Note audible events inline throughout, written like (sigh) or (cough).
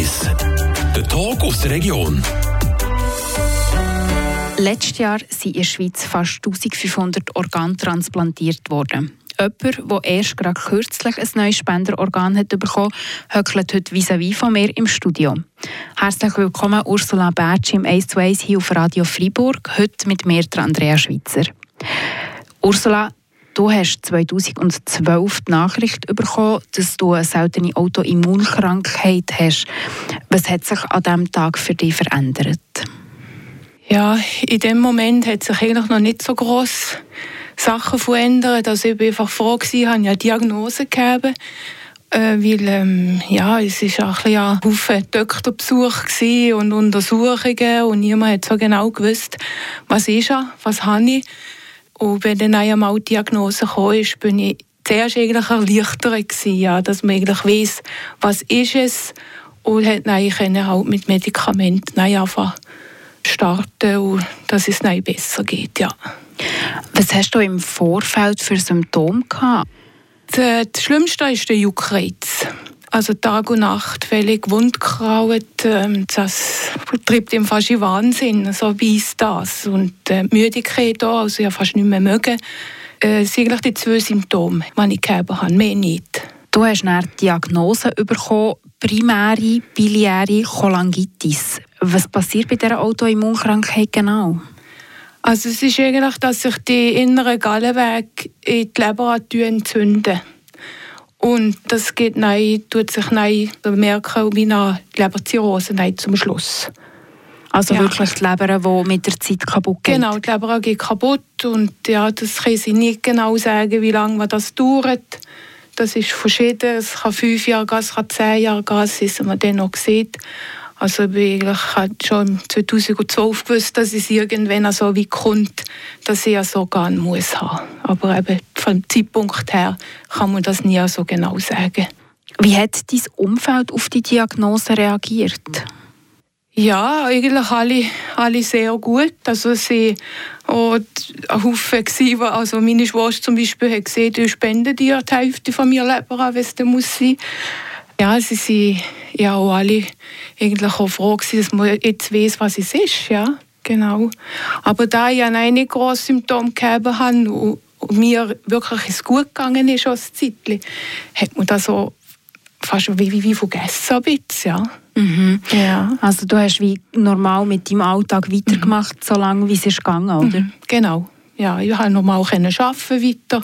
Ist. Der Tag aus der Region. Letztes Jahr sind in der Schweiz fast 1500 Organe transplantiert worden. Jemand, der erst gerade kürzlich ein neues Spenderorgan hat bekommen hat, heute vis-à-vis von mir im Studio. Herzlich willkommen Ursula Bertsch im 1 zu 1 hier auf Radio Freiburg, heute mit mir, Andrea Schweitzer. Ursula, du hast 2012 die Nachricht bekommen, dass du eine seltene Autoimmunkrankheit hast. Was hat sich an diesem Tag für dich verändert? Ja, in dem Moment hat sich eigentlich noch nicht so groß Sachen verändert. Also ich war einfach froh, gewesen, habe ja Diagnose gegeben. Äh, weil ähm, ja, es war auch ein Haufen Doktorbesuch und Untersuchungen und niemand hat so genau gewusst, was ist er, was habe ich. Und wenn dann einmal die Diagnose kam, ist, bin ich zuerst eigentlich erleichtert gewesen, ja, dass man eigentlich weiss, was ist es und hat dann halt mit Medikamenten einfach starten und dass es dann besser geht, ja. Was hast du im Vorfeld für Symptome gehabt? Das Schlimmste ist der Juckreiz. Also Tag und Nacht völlig wundkraut. Ähm, das treibt ihm fast in Wahnsinn, so wie es das. Und äh, Müdigkeit auch, also ja fast nicht mehr mögen. Äh, das sind eigentlich die zwei Symptome, die ich gehabt habe, mehr nicht. Du hast eine Diagnose bekommen, primäre biliäre Cholangitis. Was passiert bei dieser Autoimmunkrankheit genau? Also es ist eigentlich, dass sich die inneren Gallenwege in die Leber entzünden. Und das geht nein, tut sich nein bemerken wie eine Leberzirrhose nein, zum Schluss. Also ja. wirklich die Leber, die mit der Zeit kaputt geht? Genau, die Leber geht kaputt und ja, das kann sie nicht genau sagen, wie lange das dauert. Das ist verschieden, es kann fünf Jahre gehen, es kann zehn Jahre gehen, das ist man dann noch sieht. Also ich habe schon 2012 gewusst, dass es irgendwann so wie kommt, dass ich so gehen muss haben. Aber eben vom Zeitpunkt her kann man das nie so genau sagen. Wie hat dein Umfeld auf die Diagnose reagiert? Ja, eigentlich alle, alle sehr gut. Also sie und ein Haufen gewesen, also meine Schwester zum Beispiel hat gesehen, du spenden dir die Hälfte von mir Leber an, wenn es muss sein. Ja, sie sind ja auch alle eigentlich auch froh gewesen, dass man jetzt weiß, was es ist, ja, genau. Aber da ich ein nicht großes Symptom gehabt habe und mir wirklich es gut gegangen ist als Zeitchen, hat man das so fast wie, wie, wie vergessen ein bisschen, ja. Mhm. ja. Also du hast wie normal mit deinem Alltag weitergemacht, mhm. solange wie es ist gegangen, oder? Mhm. Genau. Ja, ich konnte normal arbeiten weiter.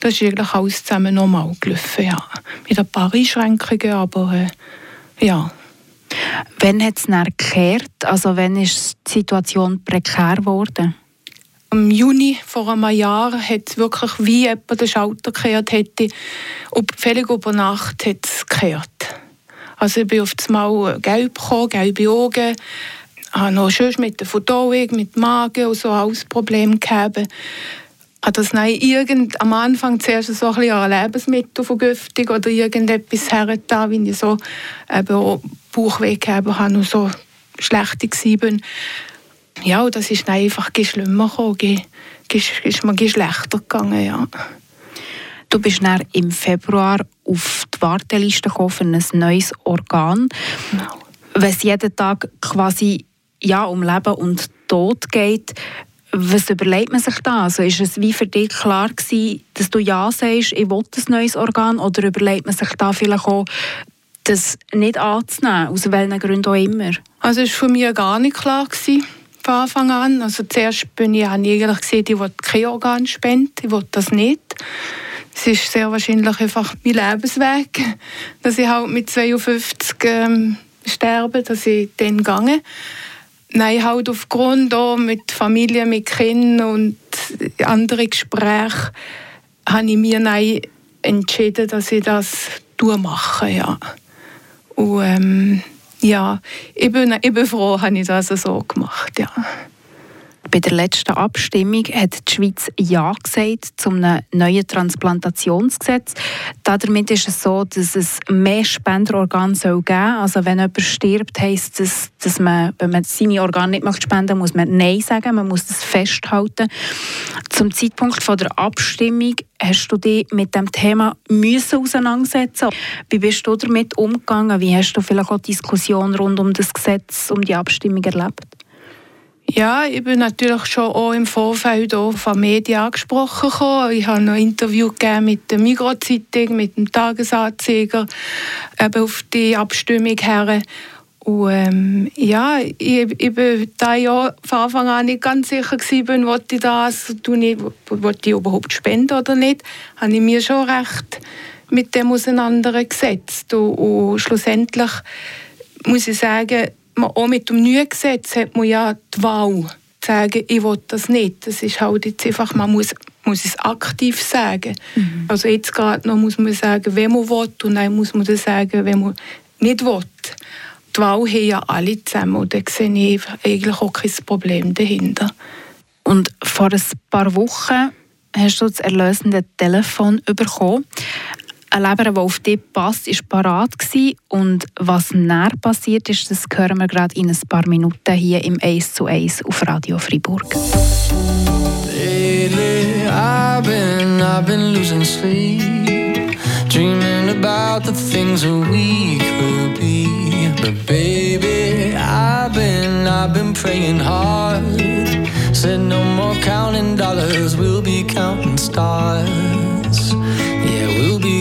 Das ist eigentlich alles zusammen normal gelaufen, ja. Mit ein paar Einschränkungen, aber äh, ja. Wann hat es dann gekehrt? Also wann ist die Situation prekär geworden? Im Juni vor einem Jahr hat es wirklich wie jemand den Schalter gekehrt hätte. Und völlig über Nacht hat es gekehrt. Also ich bin auf das Mal gelb bekommen, gelbe Augen. Ich habe noch schön mit der Verdauung, mit dem Magen und so alles Probleme gehabt. Hat das nein, irgend, am Anfang zuerst so ein bisschen eine Lebensmittelvergiftung oder irgendetwas hergetan, wie ich so eben auch Bauchweh gehabt habe und so schlecht war. Ja, und das ist einfach schlimmer gekommen, ist mir schlechter gegangen, ja. Du bist dann im Februar auf die Warteliste für ein neues Organ. Genau. Wenn es jeden Tag quasi ja, um Leben und Tod geht, was überlegt man sich da? Also ist es wie für dich klar gewesen, dass du ja sagst, ich will ein neues Organ, oder überlegt man sich da vielleicht auch, das nicht anzunehmen, aus welchen Gründen auch immer? Also es war für mich gar nicht klar gewesen, von Anfang an. Also zuerst bin ich eigentlich gesehen, ich will kein Organ spenden, ich will das nicht. Es ist sehr wahrscheinlich einfach mein Lebensweg, dass ich halt mit 52 ähm, sterbe, dass ich dann gehe. Nein, halt aufgrund auch mit Familie, mit Kindern und anderen Gesprächen habe ich mir nein entschieden, dass ich das mache, ja. Und ähm, ja, ich bin, ich bin froh, dass ich das so gemacht ja. Bei der letzten Abstimmung hat die Schweiz Ja gesagt zum neuen Transplantationsgesetz. Damit ist es so, dass es mehr Spenderorgane soll geben soll. Also wenn jemand stirbt, heisst das, dass man, wenn man seine Organe nicht spenden möchte, muss man Nein sagen, man muss das festhalten. Zum Zeitpunkt von der Abstimmung hast du dich mit dem Thema müssen auseinandersetzen. Wie bist du damit umgegangen? Wie hast du vielleicht auch die Diskussion rund um das Gesetz, um die Abstimmung erlebt? Ja, ich bin natürlich schon auch im Vorfeld auch von Medien angesprochen. Gekommen. Ich habe noch ein Interview mit der Migros-Zeitung, mit dem Tagesanzeiger eben auf die Abstimmung her. Und ähm, ja, ich, ich bin da ja von Anfang an nicht ganz sicher gewesen, ob ich das, tue ich, ich überhaupt spenden oder nicht, habe ich mir schon recht mit dem auseinandergesetzt. Und, und schlussendlich muss ich sagen, auch mit dem neuen Gesetz hat man ja die Wahl zu sagen, ich will das nicht. Das ist halt jetzt einfach, man muss, muss es aktiv sagen. Mhm. Also jetzt gerade noch muss man sagen, wer man will und dann muss man dann sagen, wer man nicht will. Die Wahl haben ja alle zusammen und da sehe ich eigentlich auch kein Problem dahinter. Und vor ein paar Wochen hast du das erlösende Telefon bekommen ein Leber, der auf dich passt, war parat und was näher passiert ist, das hören wir gerade in ein paar Minuten hier im 1 zu 1 auf Radio Fribourg. Lately, I've been, I've been losing sleep Dreaming about the things that we could be. But baby, I've been, I've been praying hard. Said no more counting dollars, we'll be counting stars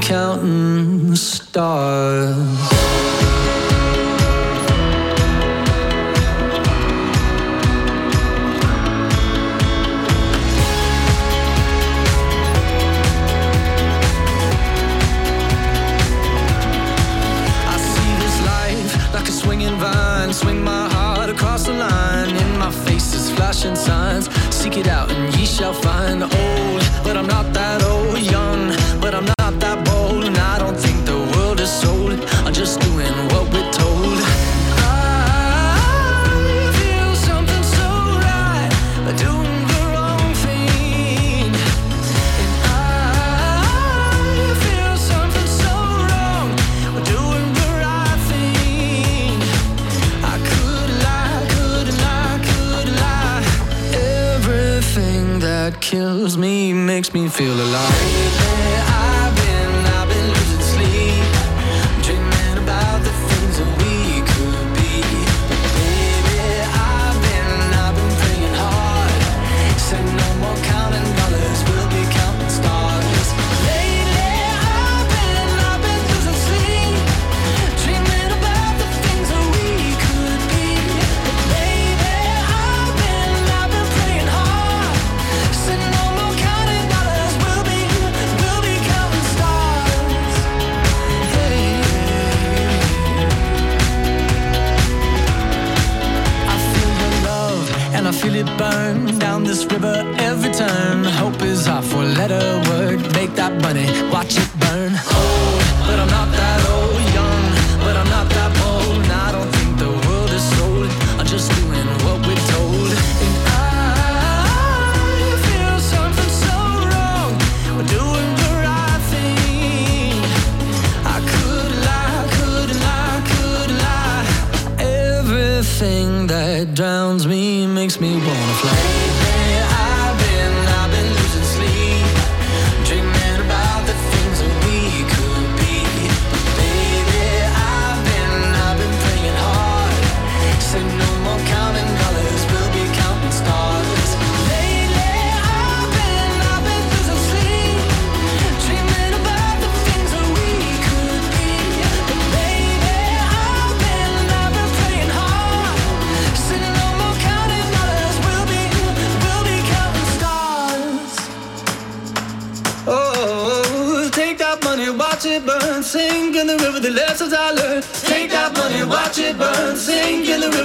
counting stars. My heart across the line. In my face is flashing signs. Seek it out and ye shall find. Old, a letter word, make that money.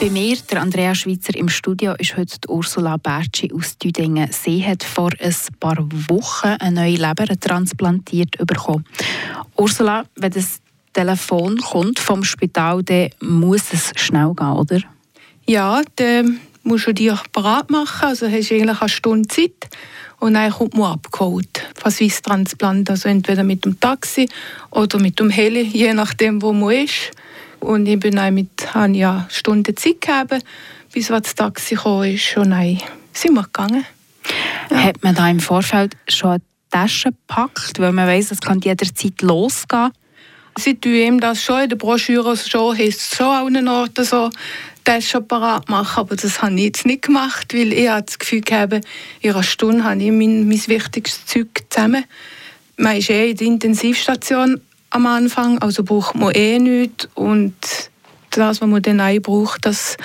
Bei mir, der Andrea Schweizer im Studio, ist heute Ursula Bertschi aus Düdingen. Sie hat vor ein paar Wochen eine neue Leber transplantiert bekommen. Ursula, wenn das Telefon kommt vom Spital, dann muss es schnell gehen, oder? Ja, dann musst du dich bereit machen. Also hast du eigentlich eine Stunde Zeit und dann kommt man abgeholt von Swiss Transplant. Also entweder mit dem Taxi oder mit dem Heli, je nachdem, wo man ist. Und ich bin dann mit, habe ja eine Stunde Zeit gegeben, bis das Taxi kam ist. Und dann sind wir gegangen. Ja. Hat man da im Vorfeld schon eine Tasche gepackt, weil man weiß, es kann jederzeit losgehen? Sie tun ihm das schon, in der Broschüre schon, heißt es schon an einem Ort so, Taschen parat machen, aber das habe ich jetzt nicht gemacht, weil ich das Gefühl habe, in einer Stunde habe ich mein, mein wichtigstes Zeug zusammen. Man ist eh in der Intensivstation am Anfang, also braucht man eh nichts und das, was man dann auch braucht, das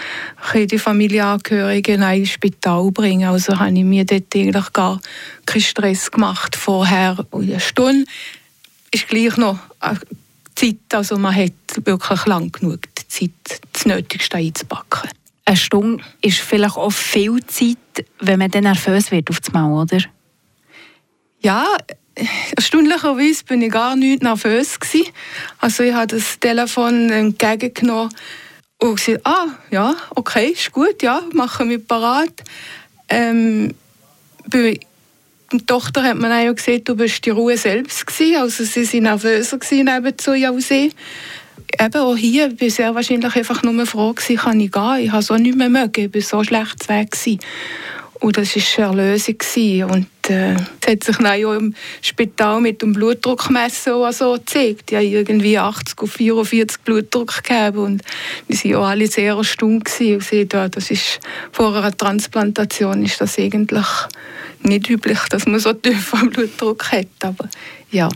können die Familienangehörigen ins Spital bringen. Also habe ich mir dort eigentlich gar keinen Stress gemacht vorher. Und eine Stunde ist gleich noch Zeit, also man hat wirklich lang genug Zeit, das Nötigste einzupacken. Eine Stunde ist vielleicht auch viel Zeit, wenn man dann nervös wird auf das Mal, oder? Ja, erstaunlicherweise bin ich gar nicht nervös gewesen. Also ich habe das Telefon entgegengenommen und gesagt, ah, ja, okay, ist gut, ja, machen wir parat. Ähm, bei der Tochter hat man auch gesehen, du bist die Ruhe selbst gewesen. Also sie waren nervöser gewesen, nebenzu ja. Eben auch hier war ich sehr wahrscheinlich einfach nur froh gewesen, kann ich gehen. Ich habe auch nicht mehr mögen, ich war so schlecht weg. Und das war eine Erlösung. Und äh, es hat sich dann auch im Spital mit dem Blutdruckmesser so gezeigt. Haben irgendwie 80 auf 44 Blutdruck gegeben. Und die waren auch alle sehr erstaunt. Und das ist, vor einer Transplantation ist das eigentlich nicht üblich, dass man so tiefen (laughs) Blutdruck hat. Aber ja.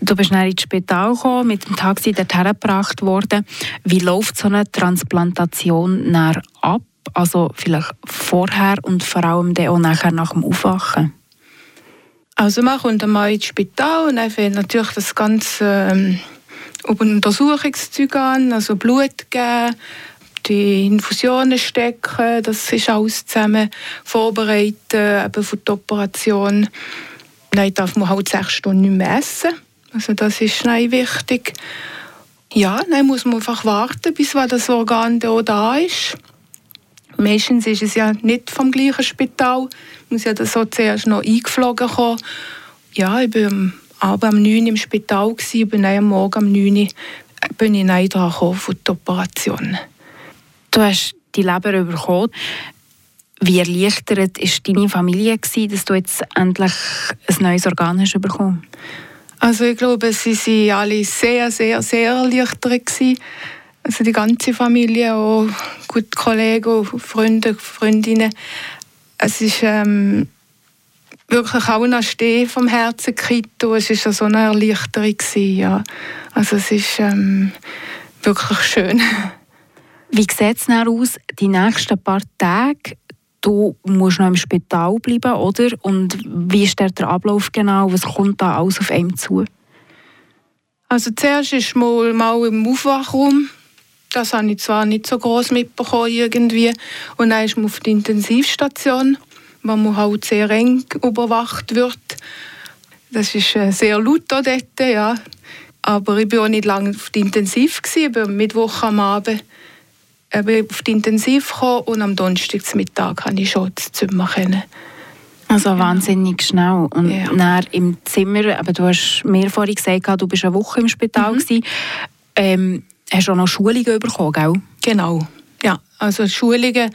Du bist dann ins Spital gekommen, mit dem Taxi dorthin gebracht worden. Wie läuft so eine Transplantation ab? Also vielleicht vorher und vor allem dann auch nachher nach dem Aufwachen? Also man kommt einmal ins Spital und dann fängt natürlich das ganze ähm, Untersuchungszeug an, also Blut geben, die Infusionen stecken, das ist alles zusammen vorbereitet eben für die Operation. Dann darf man halt sechs Stunden nicht mehr essen, also das ist wichtig. Ja, dann muss man einfach warten, bis das Organ da ist. Meistens ist es ja nicht vom gleichen Spital. Ich muss ja so zuerst noch eingeflogen kommen. Ja, ich war am Abend um 9 Uhr im Spital, gewesen, bin dann am Morgen um 9 Uhr bin ich dann dran für die Operation. Du hast die Leber bekommen. Wie erleichtert war deine Familie, gewesen, dass du jetzt endlich ein neues Organ hast bekommen? Also ich glaube, sie waren alle sehr, sehr, sehr erleichtert. Gewesen. Also die ganze Familie, auch gute Kollegen, Freunde, Freundinnen. Es ist ähm, wirklich auch ein Stehen vom Herzen gekriegt. Es war so eine Erleichterung. Gewesen, ja. Also es ist ähm, wirklich schön. Wie sieht es aus, die nächsten paar Tage? Du musst noch im Spital bleiben, oder? Und wie ist der Ablauf genau? Was kommt da alles auf einem zu? Also zuerst ist mal, mal im Aufwachraum das habe ich zwar nicht so groß mitbekommen irgendwie. Und dann ist man auf der Intensivstation, wo man halt sehr eng überwacht wird. Das ist äh, sehr laut dort, ja. Aber ich war auch nicht lange auf der Intensiv. Gewesen. Ich bin am Mittwoch am Abend auf die Intensiv gekommen und am Donnerstagmittag konnte ich schon das Zimmer kennen. Also wahnsinnig schnell. Und ja. dann im Zimmer, aber du hast mir vorhin gesagt, du bist eine Woche im Spital. Mhm. Ähm, hast du auch noch Schulungen bekommen, gell? Genau. Ja, also Schulungen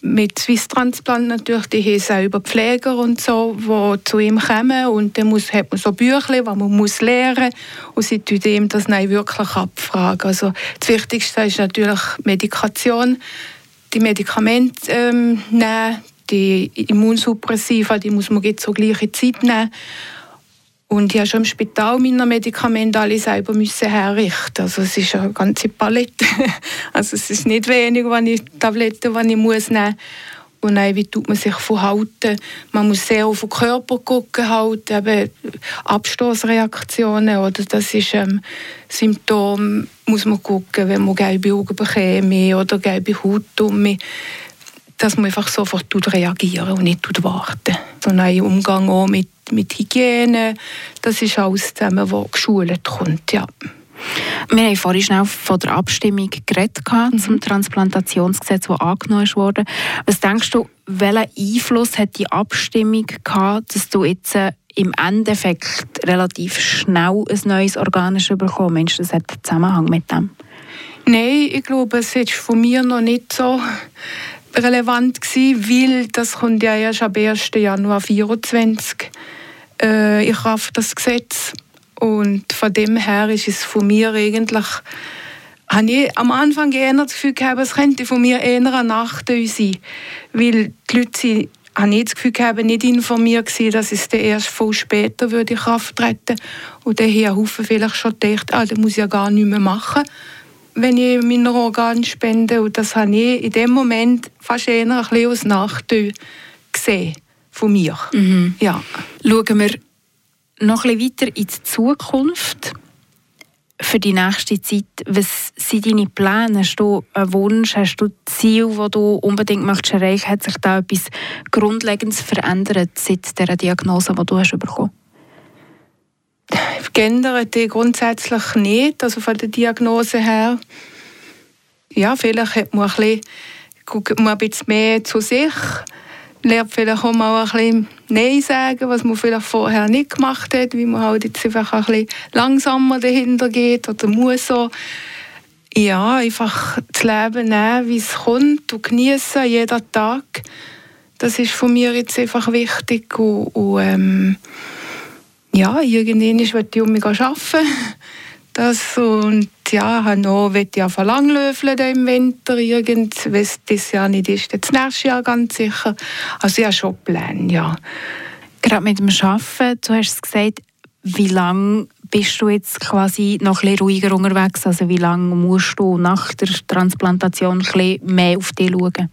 mit Swiss Transplant natürlich, die haben selber Pfleger und so, die zu ihm kommen und dann muss, hat man so Bücher, die man muss lernen und sie tun das dann wirklich abfragen. Also das Wichtigste ist natürlich Medikation, die Medikamente ähm, nehmen, die Immunsuppressiva, die muss man jetzt zur gleichen Zeit nehmen und ich habe schon im Spital meine Medikamente alle selber müssen herrichten. Also es ist eine ganze Palette. (laughs) Also es ist nicht wenig, wenn ich Tabletten, die ich muss nehmen muss. Und dann, wie tut man sich verhalten? Man muss sehr auf den Körper gucken, halt, eben Abstoßreaktionen, oder das ist ähm, Symptom, muss man gucken, wenn man gelbe Augen bekäme oder gelbe Haut um dass man einfach sofort reagieren und nicht warten. So ein Umgang auch mit, mit Hygiene, das ist alles zusammen, was geschult kommt, ja. Wir haben vorhin schnell von der Abstimmung geredet mhm. zum Transplantationsgesetz, das angenommen wurde. Was denkst du, welchen Einfluss hat die Abstimmung gehabt, dass du jetzt äh, im Endeffekt relativ schnell ein neues Organ bekommen Meinst du, das hat einen Zusammenhang mit dem? Nein, ich glaube, es ist von mir noch nicht so relevant gewesen, weil das kommt ja erst am 1. Januar 2024 äh, in Kraft, das Gesetz. Und von dem her ist es von mir eigentlich, habe ich am Anfang eher das Gefühl gehabt, es könnte von mir eher ein Nachteil sein, weil die Leute sind habe ich das Gefühl gehabt, nicht informiert gewesen, dass es dann erst viel später würde in Kraft treten Und dann haben Haufen vielleicht schon gedacht, ah, das muss ich ja gar nicht mehr machen, wenn ich meine Organe spende. Und das habe ich in dem Moment fast eher ein bisschen als Nachteil gesehen von mir. Mhm. Ja. Schauen wir noch ein bisschen weiter in die Zukunft für die nächste Zeit. Was sind deine Pläne? Hast du einen Wunsch, hast du Ziel, das du unbedingt möchtest erreichen Hat sich da etwas Grundlegendes verändert seit der Diagnose, die du hast bekommen Geändert grundsätzlich nicht, also von der Diagnose her. Ja, vielleicht hat man ein bisschen, man ein bisschen mehr zu sich lernt vielleicht auch mal ein bisschen Nein sagen, was man vielleicht vorher nicht gemacht hat, wie man halt jetzt einfach ein bisschen langsamer dahinter geht oder muss so ja, einfach das Leben nehmen, wie es kommt und genießen jeden Tag. Das ist von mir jetzt einfach wichtig und, und ähm, ja, irgendwann will ich um mich arbeiten. Das und ja, habe noch, will ich auch langlöfeln im Winter irgend, wenn es dieses Jahr nicht ist, das nächste Jahr ganz sicher. Also habe schon Pläne, ja. Gerade mit dem Arbeiten, du hast gesagt, wie lange bist du jetzt quasi noch ein bisschen ruhiger unterwegs? Also wie lange musst du nach der Transplantation ein bisschen mehr auf dich schauen?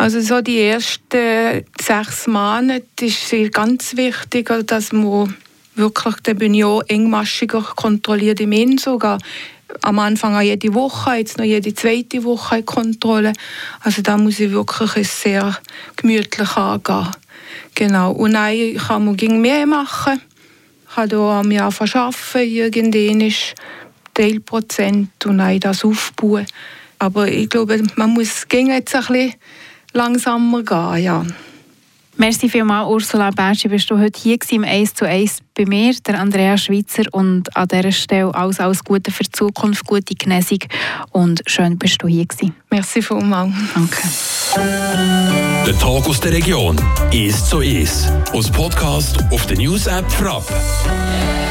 Also so die ersten sechs Monate ist ganz wichtig, dass man wirklich, ich auch engmaschiger kontrolliert im sogar. Am Anfang auch jede Woche, jetzt noch jede zweite Woche Kontrolle. Also da muss ich wirklich sehr gemütlich angehen. Genau. Und dann kann man gegen mehr machen. Ich kann hier am Jahr verschaffen, irgendwann ist Teilprozent und dann das aufbauen. Aber ich glaube, man muss jetzt ein bisschen langsamer gehen, ja. Merci vielmals, Ursula Berschi, bist du heute hier im 1 zu 1 bei mir, der Andrea Schweitzer. Und an dieser Stelle alles, alles Gute für die Zukunft, gute Genesung und schön bist du hier gewesen. Merci vielmals. Danke. Der Tag aus der Region, 1 zu 1. Aus Podcast auf der News-App Frapp.